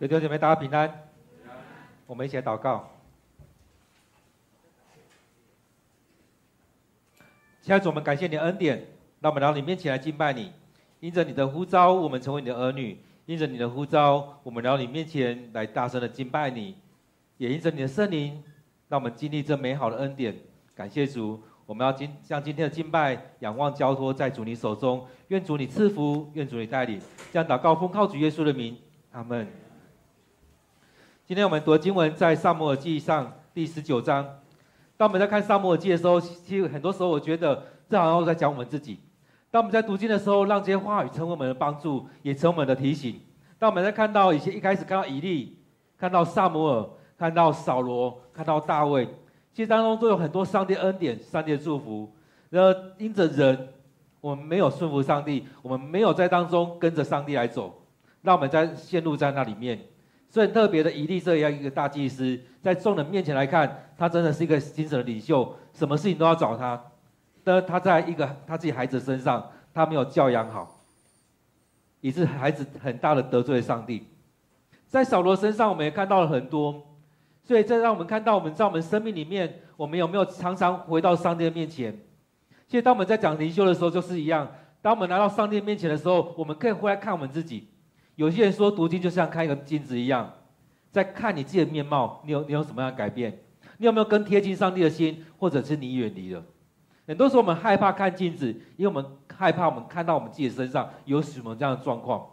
弟兄姐妹，大家平安。我们一起来祷告。亲爱的主，我们感谢你的恩典，让我们到你面前来敬拜你。因着你的呼召，我们成为你的儿女；因着你的呼召，我们到你面前来大声的敬拜你。也因着你的圣灵，让我们经历这美好的恩典。感谢主，我们要今将今天的敬拜仰望交托在主你手中。愿主你赐福，愿主你带领。这样祷告奉靠主耶稣的名，阿门。今天我们读经文在《撒母耳记上》第十九章。当我们在看《撒母耳记》的时候，其实很多时候我觉得这好像在讲我们自己。当我们在读经的时候，让这些话语成为我们的帮助，也成为我们的提醒。当我们在看到以前一开始看到以利，看到撒母耳，看到扫罗，看到大卫，其实当中都有很多上帝恩典、上帝的祝福。然后因着人，我们没有顺服上帝，我们没有在当中跟着上帝来走，让我们在陷入在那里面。所以特别的，以利这样一个大祭司，在众人面前来看，他真的是一个精神领袖，什么事情都要找他。但他在一个他自己孩子身上，他没有教养好，以致孩子很大的得罪上帝。在扫罗身上，我们也看到了很多。所以这让我们看到，我们在我们生命里面，我们有没有常常回到上帝的面前？其实当我们在讲灵修的时候，就是一样。当我们来到上帝面前的时候，我们可以回来看我们自己。有些人说读经就像看一个镜子一样，在看你自己的面貌，你有你有什么样的改变？你有没有更贴近上帝的心，或者是你远离了？很多时候我们害怕看镜子，因为我们害怕我们看到我们自己身上有什么这样的状况。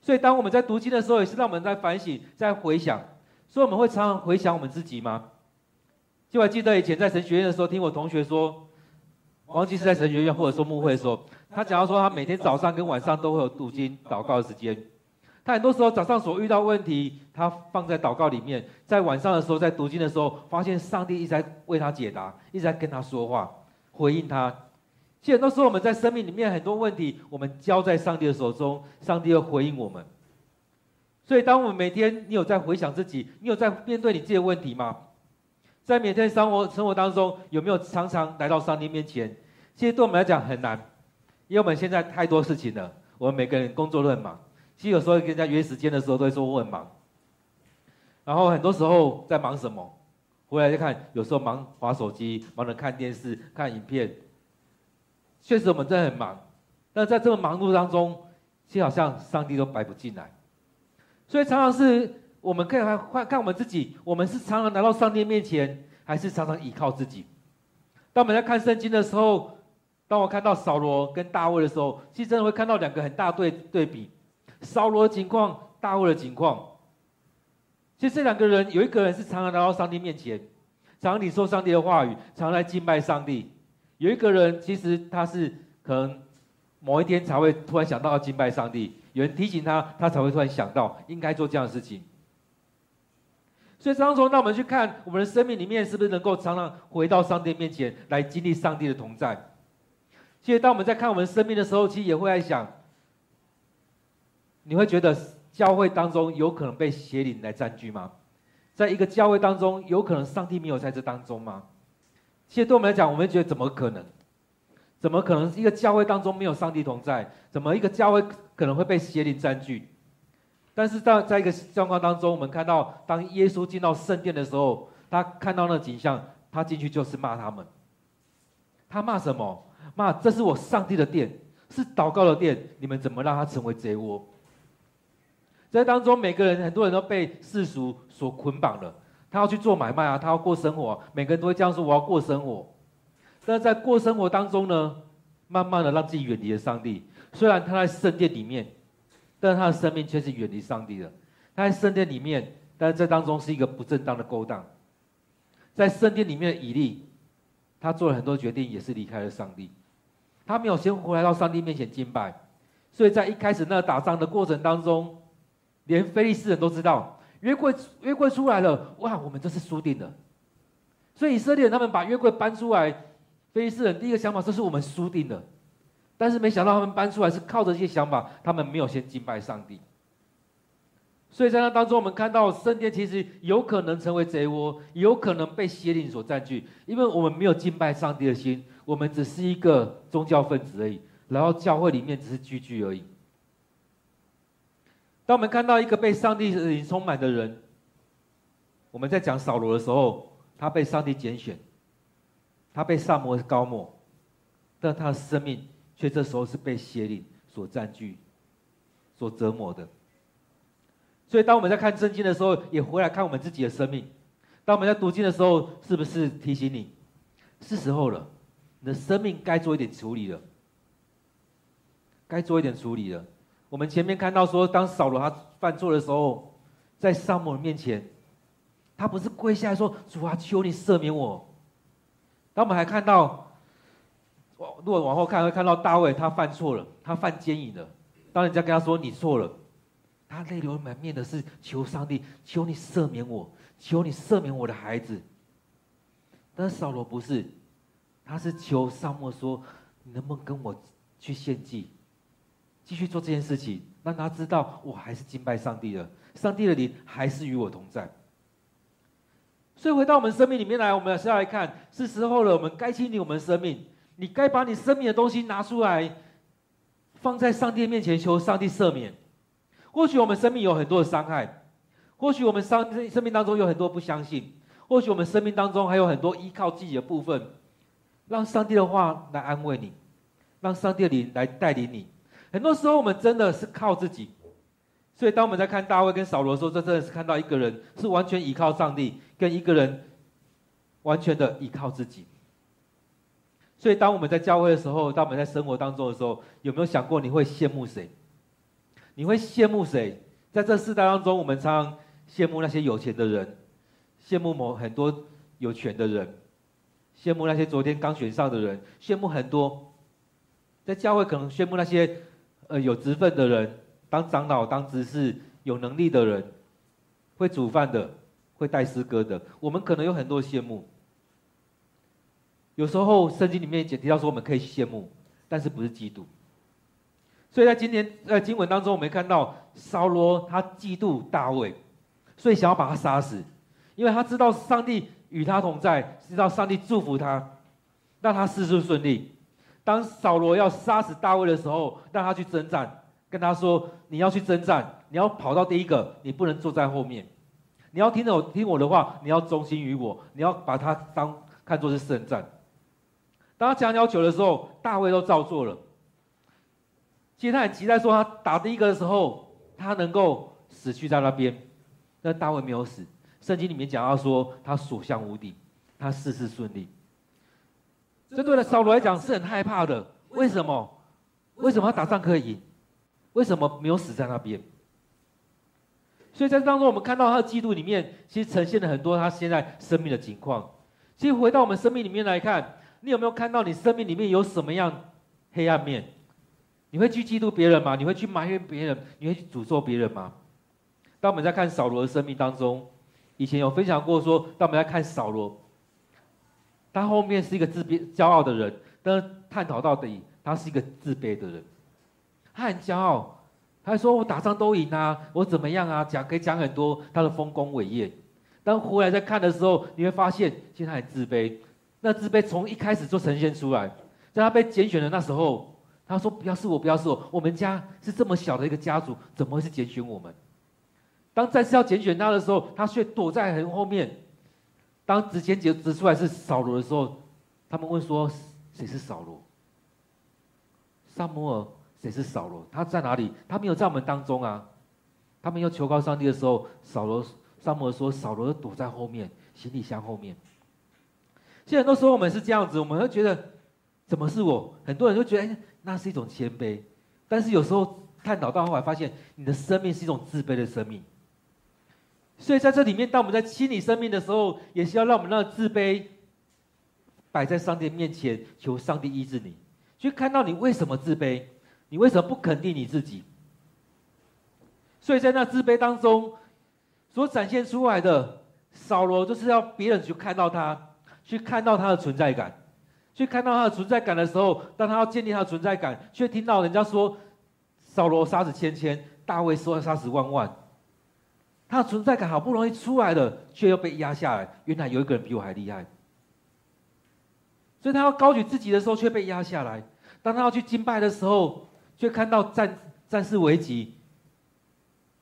所以当我们在读经的时候，也是让我们在反省、在回想。所以我们会常常回想我们自己吗？就还记得以前在神学院的时候，听我同学说，忘记是在神学院或者说牧会的时候。他讲到说，他每天早上跟晚上都会有读经祷告的时间。他很多时候早上所遇到问题，他放在祷告里面；在晚上的时候，在读经的时候，发现上帝一直在为他解答，一直在跟他说话，回应他。其实很多时候我们在生命里面很多问题，我们交在上帝的手中，上帝会回应我们。所以，当我们每天你有在回想自己，你有在面对你自己的问题吗？在每天生活生活当中，有没有常常来到上帝面前？其实对我们来讲很难。因为我们现在太多事情了，我们每个人工作都很忙。其实有时候跟人家约时间的时候，都会说我很忙。然后很多时候在忙什么？回来再看，有时候忙滑手机，忙着看电视、看影片。确实我们真的很忙，但在这么忙碌当中，其实好像上帝都摆不进来。所以常常是我们可以看看我们自己，我们是常常来到上帝面前，还是常常依靠自己？当我们在看圣经的时候。当我看到扫罗跟大卫的时候，其实真的会看到两个很大对对比，扫罗的情况，大卫的情况。其实这两个人有一个人是常常来到上帝面前，常常领受上帝的话语，常常来敬拜上帝；有一个人其实他是可能某一天才会突然想到要敬拜上帝，有人提醒他，他才会突然想到应该做这样的事情。所以当中，那我们去看我们的生命里面是不是能够常常回到上帝面前来经历上帝的同在。其实，当我们在看我们生命的时候，其实也会在想：你会觉得教会当中有可能被邪灵来占据吗？在一个教会当中，有可能上帝没有在这当中吗？其实对我们来讲，我们觉得怎么可能？怎么可能一个教会当中没有上帝同在？怎么一个教会可能会被邪灵占据？但是在在一个状况当中，我们看到，当耶稣进到圣殿的时候，他看到那景象，他进去就是骂他们。他骂什么？骂，这是我上帝的殿，是祷告的殿，你们怎么让它成为贼窝？在当中，每个人很多人都被世俗所捆绑了，他要去做买卖啊，他要过生活，每个人都会这样说：我要过生活。但是在过生活当中呢，慢慢的让自己远离了上帝。虽然他在圣殿里面，但是他的生命却是远离上帝的。他在圣殿里面，但是这当中是一个不正当的勾当。在圣殿里面的以利。他做了很多决定，也是离开了上帝。他没有先回来到上帝面前敬拜，所以在一开始那个打仗的过程当中，连非利士人都知道约柜约柜出来了，哇，我们这是输定了。所以以色列人他们把约柜搬出来，非利士人第一个想法就是我们输定了。但是没想到他们搬出来是靠着这些想法，他们没有先敬拜上帝。所以在那当中，我们看到圣殿其实有可能成为贼窝，有可能被邪灵所占据，因为我们没有敬拜上帝的心，我们只是一个宗教分子而已，然后教会里面只是聚聚而已。当我们看到一个被上帝灵充满的人，我们在讲扫罗的时候，他被上帝拣选，他被撒摩高抹，但他的生命却这时候是被邪灵所占据、所折磨的。所以，当我们在看圣经的时候，也回来看我们自己的生命。当我们在读经的时候，是不是提醒你，是时候了？你的生命该做一点处理了，该做一点处理了。我们前面看到说，当扫罗他犯错的时候，在撒母耳面前，他不是跪下来说：“主啊，求你赦免我。”当我们还看到，往如果往后看，会看到大卫他犯错了，他犯奸淫了。当人家跟他说：“你错了。”他泪流满面的是求上帝，求你赦免我，求你赦免我的孩子。但是扫罗不是，他是求撒母耳说：“你能不能跟我去献祭，继续做这件事情，让他知道我还是敬拜上帝的，上帝的灵还是与我同在。”所以回到我们生命里面来，我们是要来看，是时候了，我们该清理我们的生命，你该把你生命的东西拿出来，放在上帝面前，求上帝赦免。或许我们生命有很多的伤害，或许我们生生命当中有很多不相信，或许我们生命当中还有很多依靠自己的部分，让上帝的话来安慰你，让上帝的灵来带领你。很多时候我们真的是靠自己，所以当我们在看大卫跟扫罗的时候，这真的是看到一个人是完全依靠上帝，跟一个人完全的依靠自己。所以当我们在教会的时候，当我们在生活当中的时候，有没有想过你会羡慕谁？你会羡慕谁？在这世代当中，我们常常羡慕那些有钱的人，羡慕某很多有权的人，羡慕那些昨天刚选上的人，羡慕很多。在教会可能羡慕那些呃有职分的人，当长老、当执事、有能力的人，会煮饭的，会带诗歌的。我们可能有很多羡慕。有时候圣经里面也提到说，我们可以羡慕，但是不是嫉妒。所以在今天在经文当中，我们看到扫罗他嫉妒大卫，所以想要把他杀死，因为他知道上帝与他同在，知道上帝祝福他，让他事事顺利。当扫罗要杀死大卫的时候，让他去征战，跟他说：“你要去征战，你要跑到第一个，你不能坐在后面，你要听我听我的话，你要忠心于我，你要把他当看作是圣战。”当他讲要求的时候，大卫都照做了。其实他很期待说，他打第一个的时候，他能够死去在那边。但大卫没有死。圣经里面讲到说，他所向无敌，他事事顺利。这对了扫罗来讲是很害怕的。为什么？为什么他打仗可以赢？为什么没有死在那边？所以在这当中，我们看到他的记录里面，其实呈现了很多他现在生命的情况。其实回到我们生命里面来看，你有没有看到你生命里面有什么样黑暗面？你会去嫉妒别人吗？你会去埋怨别人？你会去诅咒别人吗？当我们在看扫罗的生命当中，以前有分享过说，当我们在看扫罗，他后面是一个自卑、骄傲的人，但探讨到底，他是一个自卑的人。他很骄傲，他说我打仗都赢啊，我怎么样啊？讲可以讲很多他的丰功伟业。当回来再看的时候，你会发现，其实他很自卑。那自卑从一开始就呈现出来，在他被拣选的那时候。他说：“不要是我，不要是我。我们家是这么小的一个家族，怎么会是拣选我们？当再次要拣选他的时候，他却躲在很后面。当指签指指出来是扫罗的时候，他们问说：谁是扫罗？撒摩尔，谁是扫罗？他在哪里？他没有在我们当中啊。他们要求告上帝的时候，扫罗撒摩尔说：扫罗躲在后面，行李箱后面。现在很多时候我们是这样子，我们会觉得怎么是我？很多人都觉得。”那是一种谦卑，但是有时候探讨到后来，发现你的生命是一种自卑的生命。所以在这里面，当我们在清理生命的时候，也是要让我们那自卑摆在上帝面前，求上帝医治你，去看到你为什么自卑，你为什么不肯定你自己。所以在那自卑当中所展现出来的扫罗，就是要别人去看到他，去看到他的存在感。去看到他的存在感的时候，当他要建立他的存在感，却听到人家说扫罗杀死千千，大卫说杀死万万。他的存在感好不容易出来了，却又被压下来。原来有一个人比我还厉害，所以他要高举自己的时候，却被压下来。当他要去敬拜的时候，却看到战战事危急，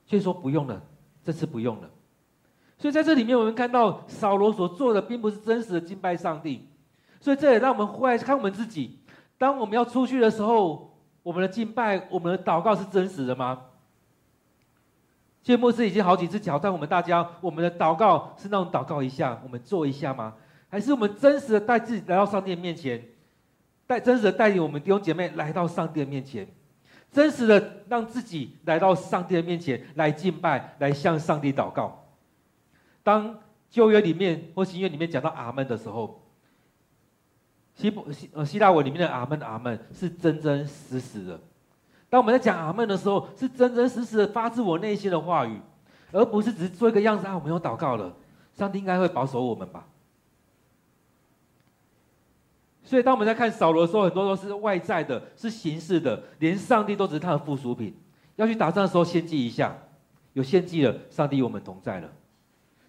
却说不用了，这次不用了。所以在这里面，我们看到扫罗所做的，并不是真实的敬拜上帝。所以这也让我们回来看我们自己：当我们要出去的时候，我们的敬拜、我们的祷告是真实的吗？谢牧师已经好几次挑战我们大家：我们的祷告是那种祷告一下，我们做一下吗？还是我们真实的带自己来到上帝面前，带真实的带领我们弟兄姐妹来到上帝的面前，真实的让自己来到上帝的面前来敬拜，来向上帝祷告。当旧约里面或新约里面讲到阿门的时候，希伯希呃希腊文里面的阿门阿门是真真实实的。当我们在讲阿门的时候，是真真实实的发自我内心的话语，而不是只是做一个样子啊。我们有祷告了，上帝应该会保守我们吧。所以，当我们在看扫罗的时候，很多都是外在的，是形式的，连上帝都只是他的附属品。要去打仗的时候，献祭一下，有献祭了，上帝与我们同在了。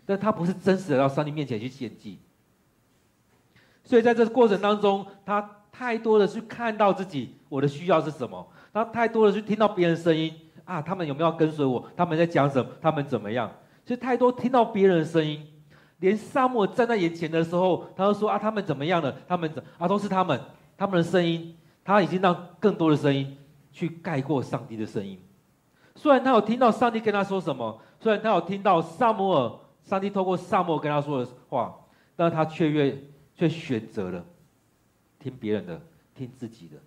但他不是真实的到上帝面前去献祭，所以在这过程当中，他太多的去看到自己，我的需要是什么？他太多的去听到别人的声音啊，他们有没有跟随我？他们在讲什么？他们怎么样？所以太多听到别人的声音，连撒母耳站在眼前的时候，他都说啊，他们怎么样了？他们怎啊，都是他们，他们的声音，他已经让更多的声音去盖过上帝的声音。虽然他有听到上帝跟他说什么，虽然他有听到撒母耳。上帝透过撒母耳跟他说的话，但他却越却选择了听别人的，听自己的。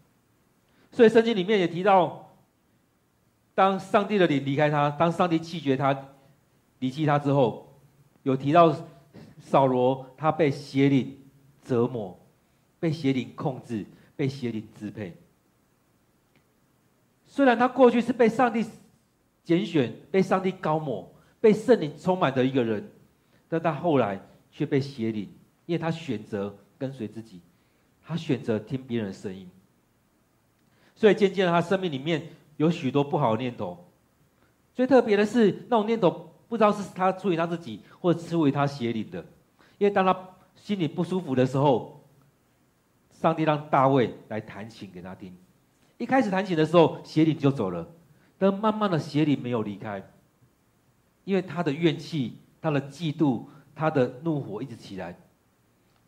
所以圣经里面也提到，当上帝的灵离开他，当上帝弃绝他、离弃他之后，有提到扫罗他被邪灵折磨，被邪灵控制，被邪灵支配。虽然他过去是被上帝拣选，被上帝膏抹。被圣灵充满的一个人，但他后来却被邪灵，因为他选择跟随自己，他选择听别人的声音，所以渐渐的，他生命里面有许多不好的念头。最特别的是，那种念头不知道是他出于他自己，或者出于他邪灵的。因为当他心里不舒服的时候，上帝让大卫来弹琴给他听。一开始弹琴的时候，邪灵就走了，但慢慢的邪灵没有离开。因为他的怨气、他的嫉妒、他的怒火一直起来。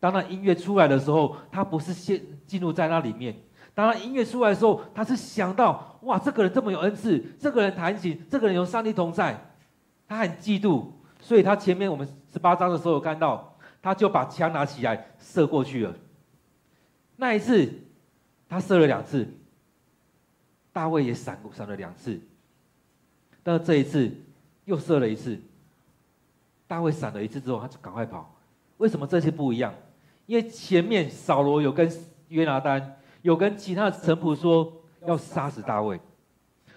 当那音乐出来的时候，他不是先进入在那里面。当他音乐出来的时候，他是想到：哇，这个人这么有恩赐，这个人弹琴，这个人有上帝同在，他很嫉妒。所以他前面我们十八章的时候有看到，他就把枪拿起来射过去了。那一次，他射了两次，大卫也闪过闪了两次，但是这一次。又射了一次，大卫闪了一次之后，他就赶快跑。为什么这次不一样？因为前面扫罗有跟约拿单，有跟其他的臣仆说要杀死大卫，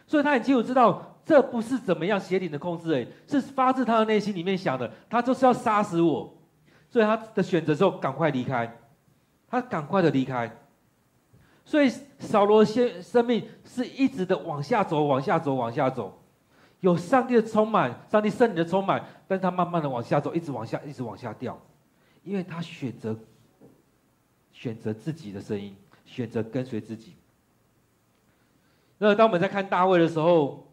所以他很清楚知道这不是怎么样邪灵的控制，哎，是发自他的内心里面想的，他就是要杀死我。所以他的选择之后赶快离开，他赶快的离开。所以扫罗先生命是一直的往下走，往下走，往下走。有上帝的充满，上帝圣灵的充满，但他慢慢的往下走，一直往下，一直往下掉，因为他选择选择自己的声音，选择跟随自己。那当我们在看大卫的时候，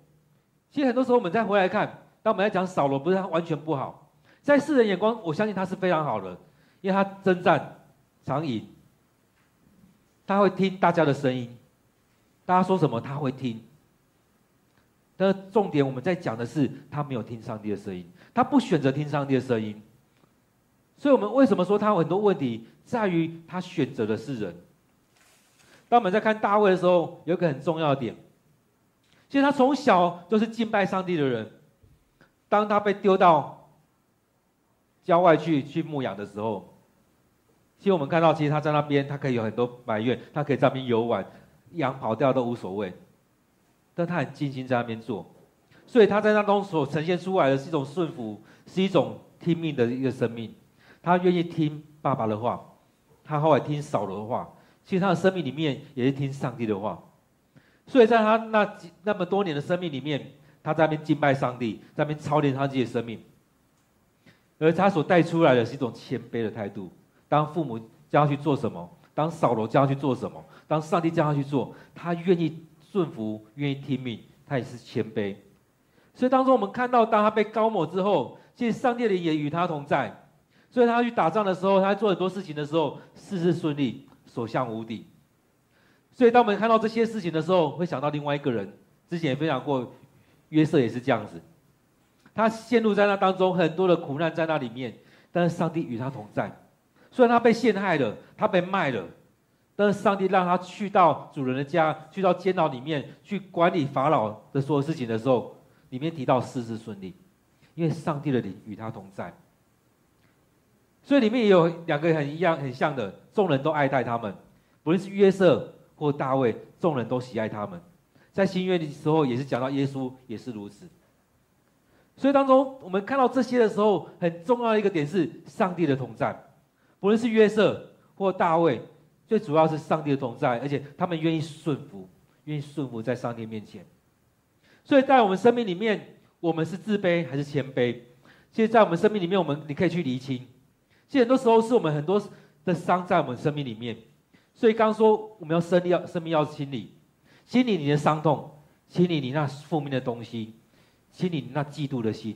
其实很多时候我们再回来看，当我们在讲扫罗，不是他完全不好，在世人眼光，我相信他是非常好的，因为他征战常赢，他会听大家的声音，大家说什么他会听。但是重点，我们在讲的是他没有听上帝的声音，他不选择听上帝的声音。所以，我们为什么说他有很多问题，在于他选择的是人。当我们在看大卫的时候，有一个很重要的点，其实他从小就是敬拜上帝的人。当他被丢到郊外去去牧养的时候，其实我们看到，其实他在那边，他可以有很多埋怨，他可以在那边游玩，羊跑掉都无所谓。但他很尽心在那边做，所以他在那中所呈现出来的是一种顺服，是一种听命的一个生命。他愿意听爸爸的话，他后来听扫罗的话，其实他的生命里面也是听上帝的话。所以在他那那么多年的生命里面，他在那边敬拜上帝，在那边操练他自己的生命。而他所带出来的是一种谦卑的态度。当父母叫他去做什么，当扫罗叫他去做什么，当上帝叫他去做，他愿意。顺服，愿意听命，他也是谦卑。所以当中我们看到，当他被高抹之后，其实上帝的也与他同在。所以他去打仗的时候，他做很多事情的时候，事事顺利，所向无敌。所以当我们看到这些事情的时候，会想到另外一个人，之前也分享过，约瑟也是这样子。他陷入在那当中，很多的苦难在那里面，但是上帝与他同在。虽然他被陷害了，他被卖了，但是上帝让他去到主人的家，去到监牢里面去管理法老的所有事情的时候，里面提到事事顺利，因为上帝的灵与他同在。所以里面也有两个很一样、很像的，众人都爱戴他们，不论是约瑟或大卫，众人都喜爱他们。在新约的时候，也是讲到耶稣也是如此。所以当中，我们看到这些的时候，很重要的一个点是上帝的同在。不论是约瑟或大卫，最主要是上帝的同在，而且他们愿意顺服，愿意顺服在上帝面前。所以在我们生命里面，我们是自卑还是谦卑？其实，在我们生命里面，我们你可以去厘清。其实很多时候是我们很多的伤在我们生命里面，所以刚刚说我们要生命要生命要清理，清理你的伤痛，清理你那负面的东西，清理你那嫉妒的心，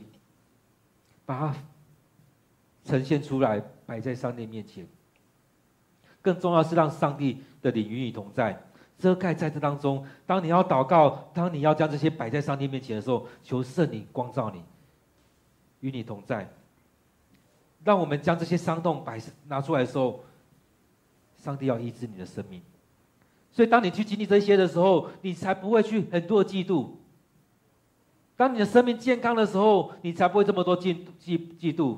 把它呈现出来，摆在上帝面前。更重要是让上帝的灵与你同在，遮盖在这当中。当你要祷告，当你要将这些摆在上帝面前的时候，求圣灵光照你，与你同在。让我们将这些伤痛摆拿出来的时候，上帝要医治你的生命。所以，当你去经历这些的时候，你才不会去很多的嫉妒。当你的生命健康的时候，你才不会这么多嫉嫉嫉妒。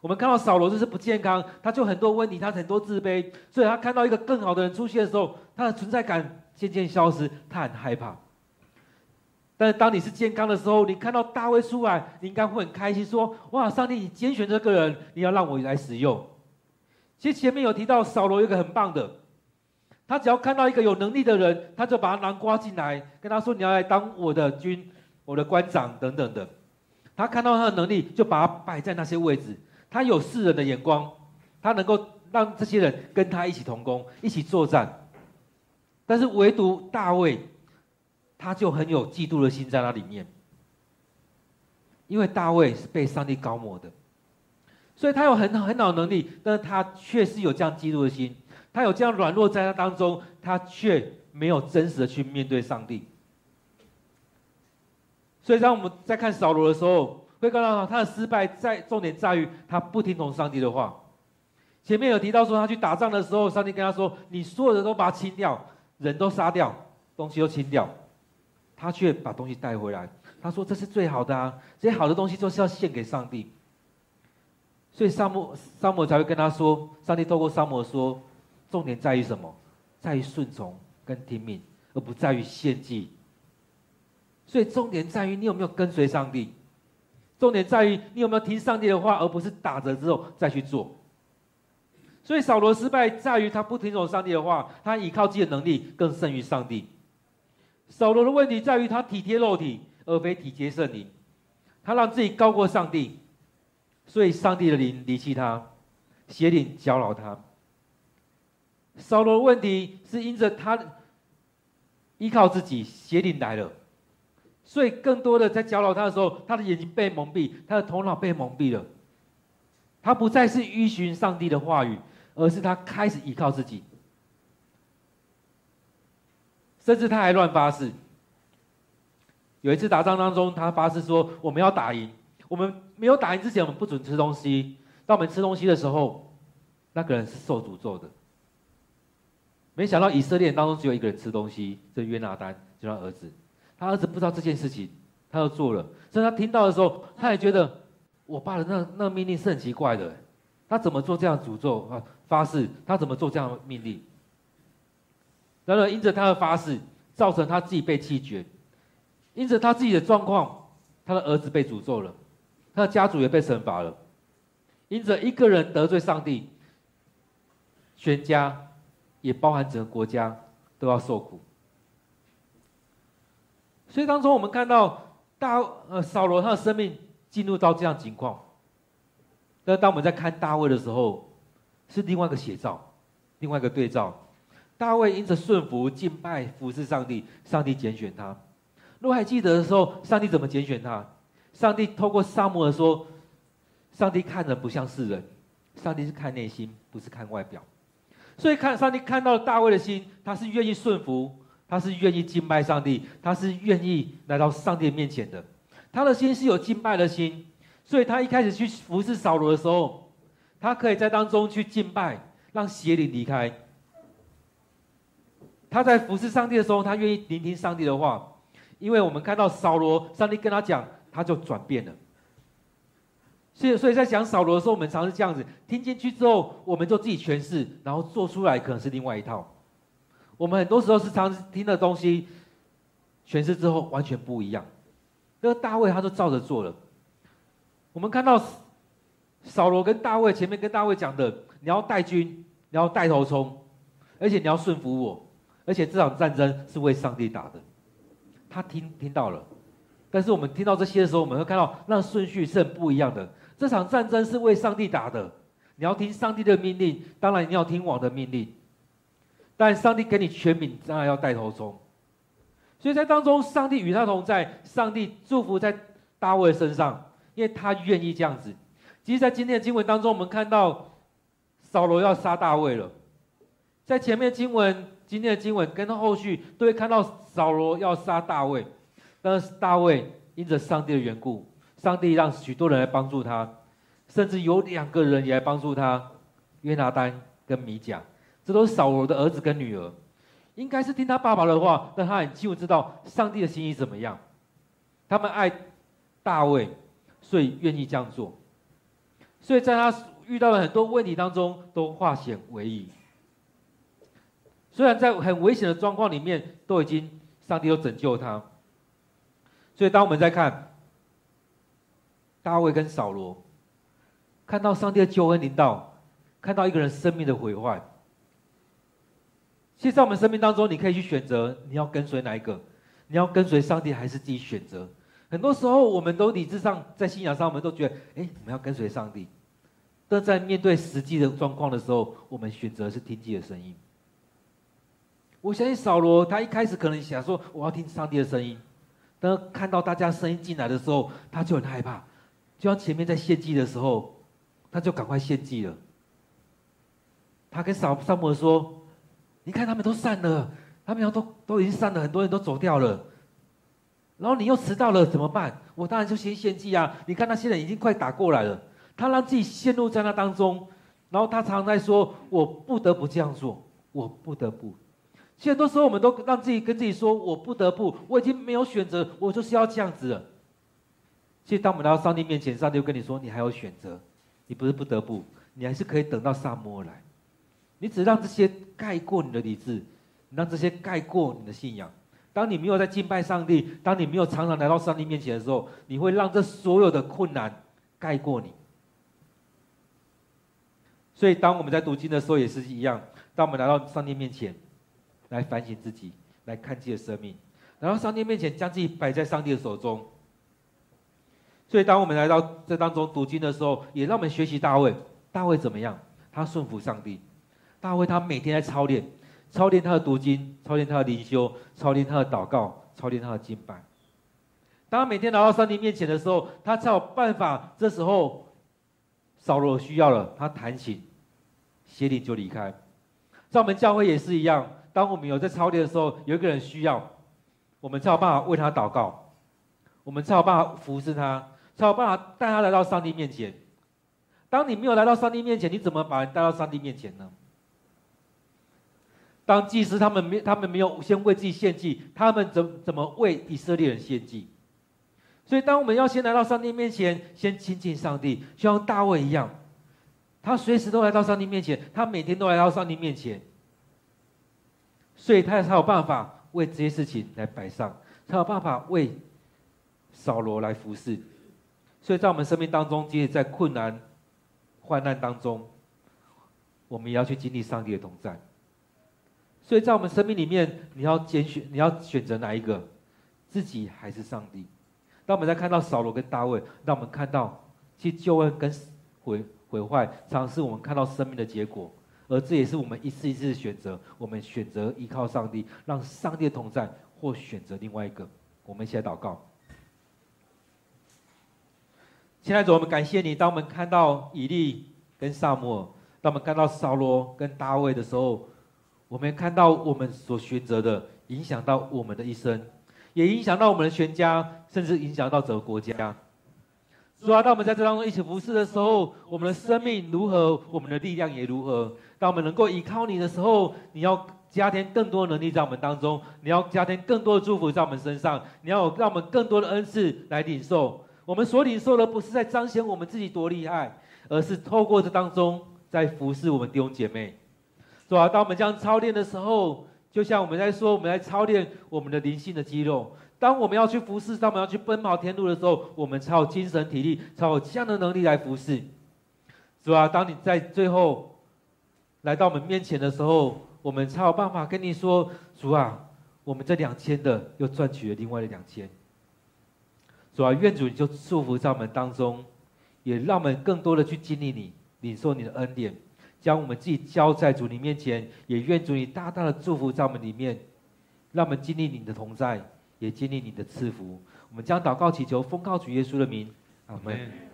我们看到扫罗就是不健康，他就很多问题，他很多自卑，所以他看到一个更好的人出现的时候，他的存在感渐渐消失，他很害怕。但是当你是健康的时候，你看到大卫出来，你应该会很开心，说：“哇，上帝，你拣选这个人，你要让我来使用。”其实前面有提到扫罗一个很棒的，他只要看到一个有能力的人，他就把他囊括进来，跟他说：“你要来当我的军，我的官长等等的。”他看到他的能力，就把他摆在那些位置。他有世人的眼光，他能够让这些人跟他一起同工，一起作战。但是唯独大卫。他就很有嫉妒的心在那里面，因为大卫是被上帝膏抹的，所以他有很很好能力，但是他确实有这样嫉妒的心，他有这样软弱在他当中，他却没有真实的去面对上帝。所以当我们在看扫罗的时候，会看到他的失败在重点在于他不听从上帝的话。前面有提到说他去打仗的时候，上帝跟他说：“你所有的都把他清掉，人都杀掉，东西都清掉。”他却把东西带回来，他说：“这是最好的啊，这些好的东西都是要献给上帝。”所以撒母撒母才会跟他说：“上帝透过撒母说，重点在于什么？在于顺从跟听命，而不在于献祭。所以重点在于你有没有跟随上帝，重点在于你有没有听上帝的话，而不是打折之后再去做。所以扫罗失败在于他不听从上帝的话，他依靠自己的能力更胜于上帝。”扫罗的问题在于他体贴肉体，而非体贴圣灵。他让自己高过上帝，所以上帝的灵离弃他，邪灵搅扰他。扫罗的问题是因着他依靠自己，邪灵来了，所以更多的在搅扰他的时候，他的眼睛被蒙蔽，他的头脑被蒙蔽了。他不再是依循上帝的话语，而是他开始依靠自己。甚至他还乱发誓。有一次打仗当中，他发誓说：“我们要打赢，我们没有打赢之前，我们不准吃东西。当我们吃东西的时候，那个人是受诅咒的。”没想到以色列当中只有一个人吃东西，这约拿单，就他儿子。他儿子不知道这件事情，他就做了。所以他听到的时候，他也觉得我爸的那那命令是很奇怪的。他怎么做这样诅咒啊？发誓，他怎么做这样命令？然而，因着他的发誓，造成他自己被弃绝；因着他自己的状况，他的儿子被诅咒了，他的家族也被惩罚了。因着一个人得罪上帝，全家也包含整个国家都要受苦。所以当中我们看到大呃扫罗他的生命进入到这样情况，那当我们在看大卫的时候，是另外一个写照，另外一个对照。大卫因着顺服、敬拜、服侍上帝，上帝拣选他。如果还记得的时候，上帝怎么拣选他？上帝透过撒母耳说：“上帝看人不像是人，上帝是看内心，不是看外表。”所以看上帝看到了大卫的心，他是愿意顺服，他是愿意敬拜上帝，他是愿意来到上帝面前的。他的心是有敬拜的心，所以他一开始去服侍扫罗的时候，他可以在当中去敬拜，让邪灵离开。他在服侍上帝的时候，他愿意聆听上帝的话，因为我们看到扫罗，上帝跟他讲，他就转变了。所以，所以在讲扫罗的时候，我们常是这样子听进去之后，我们就自己诠释，然后做出来可能是另外一套。我们很多时候是常听的东西，诠释之后完全不一样。那个大卫他就照着做了。我们看到扫罗跟大卫前面跟大卫讲的，你要带军，你要带头冲，而且你要顺服我，而且这场战争是为上帝打的。他听听到了，但是我们听到这些的时候，我们会看到那顺序是很不一样的。这场战争是为上帝打的，你要听上帝的命令，当然你要听王的命令。但上帝给你权柄，当然要带头冲。所以在当中，上帝与他同在，上帝祝福在大卫身上，因为他愿意这样子。其实，在今天的经文当中，我们看到扫罗要杀大卫了。在前面经文，今天的经文跟后续都会看到扫罗要杀大卫，但是大卫因着上帝的缘故，上帝让许多人来帮助他，甚至有两个人也来帮助他，约拿单跟米甲，这都是扫罗的儿子跟女儿。应该是听他爸爸的话，但他很清楚知道上帝的心意怎么样。他们爱大卫，所以愿意这样做。所以在他遇到了很多问题当中，都化险为夷。虽然在很危险的状况里面，都已经上帝都拯救他。所以当我们在看大卫跟扫罗，看到上帝的救恩临到，看到一个人生命的毁坏。其实，在我们生命当中，你可以去选择你要跟随哪一个，你要跟随上帝还是自己选择？很多时候，我们都理智上在信仰上，我们都觉得，哎，我们要跟随上帝。但在面对实际的状况的时候，我们选择是听自己的声音。我相信扫罗，他一开始可能想说，我要听上帝的声音，当看到大家声音进来的时候，他就很害怕。就像前面在献祭的时候，他就赶快献祭了。他跟扫撒母耳说。你看他们都散了，他们都都已经散了，很多人都走掉了。然后你又迟到了，怎么办？我当然就先献祭啊！你看那些人已经快打过来了，他让自己陷入在那当中，然后他常常在说：“我不得不这样做，我不得不。”其实很多时候我们都让自己跟自己说：“我不得不，我已经没有选择，我就是要这样子了。”其实当我们来到上帝面前，上帝就跟你说：“你还有选择，你不是不得不，你还是可以等到萨摩来。”你只让这些盖过你的理智，你让这些盖过你的信仰。当你没有在敬拜上帝，当你没有常常来到上帝面前的时候，你会让这所有的困难盖过你。所以，当我们在读经的时候也是一样。当我们来到上帝面前，来反省自己，来看自己的生命，然后上帝面前将自己摆在上帝的手中。所以，当我们来到这当中读经的时候，也让我们学习大卫。大卫怎么样？他顺服上帝。大卫他每天在操练，操练他的读经，操练他的灵修，操练他的祷告，操练他的敬拜。当他每天来到上帝面前的时候，他才有办法。这时候，扫罗需要了，他弹琴，邪灵就离开。在我们教会也是一样，当我们有在操练的时候，有一个人需要，我们才有办法为他祷告，我们才有办法服侍他，才有办法带他来到上帝面前。当你没有来到上帝面前，你怎么把人带到上帝面前呢？当祭司他们没他们没有先为自己献祭，他们怎怎么为以色列人献祭？所以，当我们要先来到上帝面前，先亲近上帝，就像大卫一样，他随时都来到上帝面前，他每天都来到上帝面前，所以他才有办法为这些事情来摆上，才有办法为扫罗来服侍。所以在我们生命当中，即使在困难、患难当中，我们也要去经历上帝的同在。所以在我们生命里面，你要拣选，你要选择哪一个？自己还是上帝？当我们在看到扫罗跟大卫，让我们看到，其实救恩跟毁毁坏，常常是我们看到生命的结果，而这也是我们一次一次的选择。我们选择依靠上帝，让上帝的同在，或选择另外一个。我们一起来祷告。亲爱的主，我们感谢你。当我们看到以利跟撒母耳，当我们看到扫罗跟大卫的时候，我们看到我们所选择的，影响到我们的一生，也影响到我们的全家，甚至影响到整个国家。主啊，当我们在这当中一起服侍的时候，我们的生命如何，我们的力量也如何。当我们能够依靠你的时候，你要加添更多的能力在我们当中，你要加添更多的祝福在我们身上，你要让我们更多的恩赐来领受。我们所领受的不是在彰显我们自己多厉害，而是透过这当中在服侍我们弟兄姐妹。主啊，当我们这样操练的时候，就像我们在说，我们在操练我们的灵性的肌肉。当我们要去服侍，当我们要去奔跑天路的时候，我们才有精神体力，才有这样的能力来服侍。是吧？当你在最后来到我们面前的时候，我们才有办法跟你说：“主啊，我们这两千的又赚取了另外的两千。”主啊，愿主你就祝福在我们当中，也让我们更多的去经历你，领受你的恩典，将我们自己交在主你面前，也愿主你大大的祝福在我们里面，让我们经历你的同在。也经历你的赐福，我们将祷告祈求，奉靠主耶稣的名，阿门。